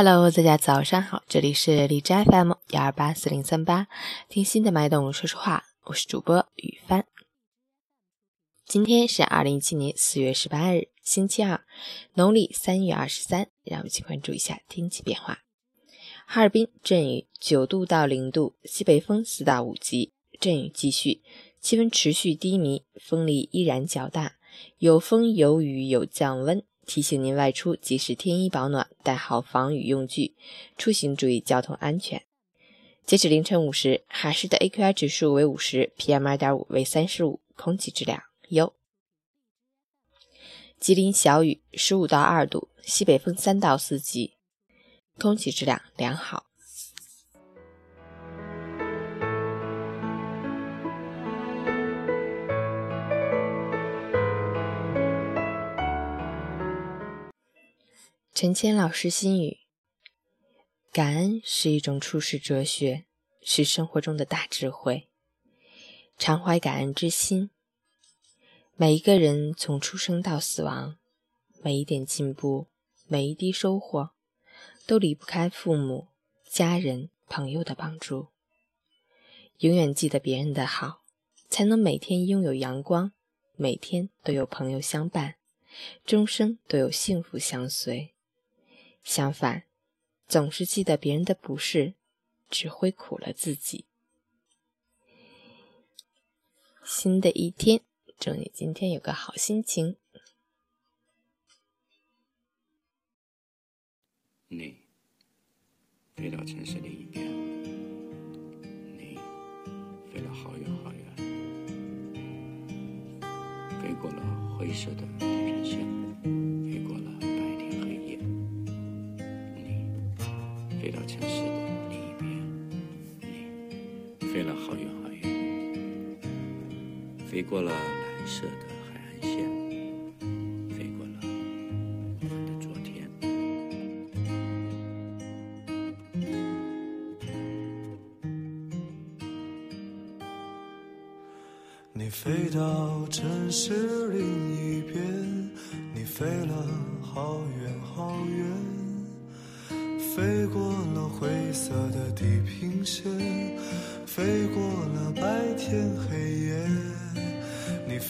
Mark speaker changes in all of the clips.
Speaker 1: Hello，大家早上好，这里是荔枝 FM 幺二八四零三八，听心的脉动说说话，我是主播雨帆。今天是二零一七年四月十八日，星期二，农历三月二十三。让我们一起关注一下天气变化。哈尔滨阵雨，九度到零度，西北风四到五级，阵雨继续，气温持续低迷，风力依然较大，有风有雨有降温。提醒您外出及时添衣保暖，带好防雨用具，出行注意交通安全。截止凌晨五时，海市的 AQI 指数为五十，PM 二点五为三十五，空气质量优。吉林小雨，十五到二度，西北风三到四级，空气质量良好。陈谦老师心语：感恩是一种处世哲学，是生活中的大智慧。常怀感恩之心，每一个人从出生到死亡，每一点进步，每一滴收获，都离不开父母、家人、朋友的帮助。永远记得别人的好，才能每天拥有阳光，每天都有朋友相伴，终生都有幸福相随。相反，总是记得别人的不是，只会苦了自己。新的一天，祝你今天有个好心情。
Speaker 2: 你飞到城市另一边，你飞了好远好远，飞过了灰色的地平线。飞过了蓝色的海岸线，飞过了我们的昨天。
Speaker 3: 你飞到城市另一边，你飞了好远好远。飞过了灰色的地平线，飞过了白天黑夜，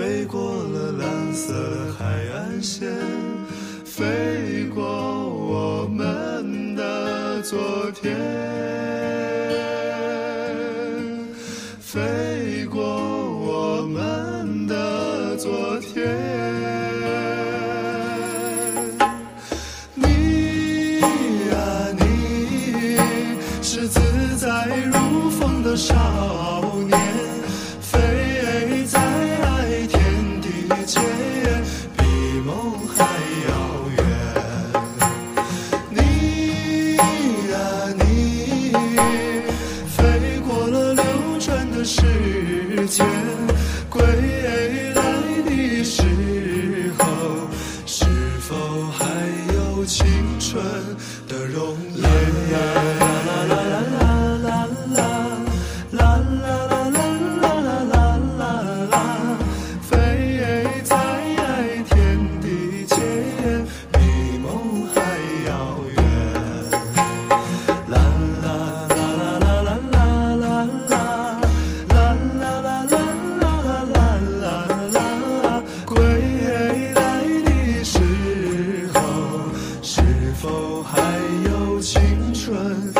Speaker 3: 飞过了蓝色海岸线飞过我们的昨天飞过我们的昨天。你呀你是自在如风的少年。容颜。否还有青春？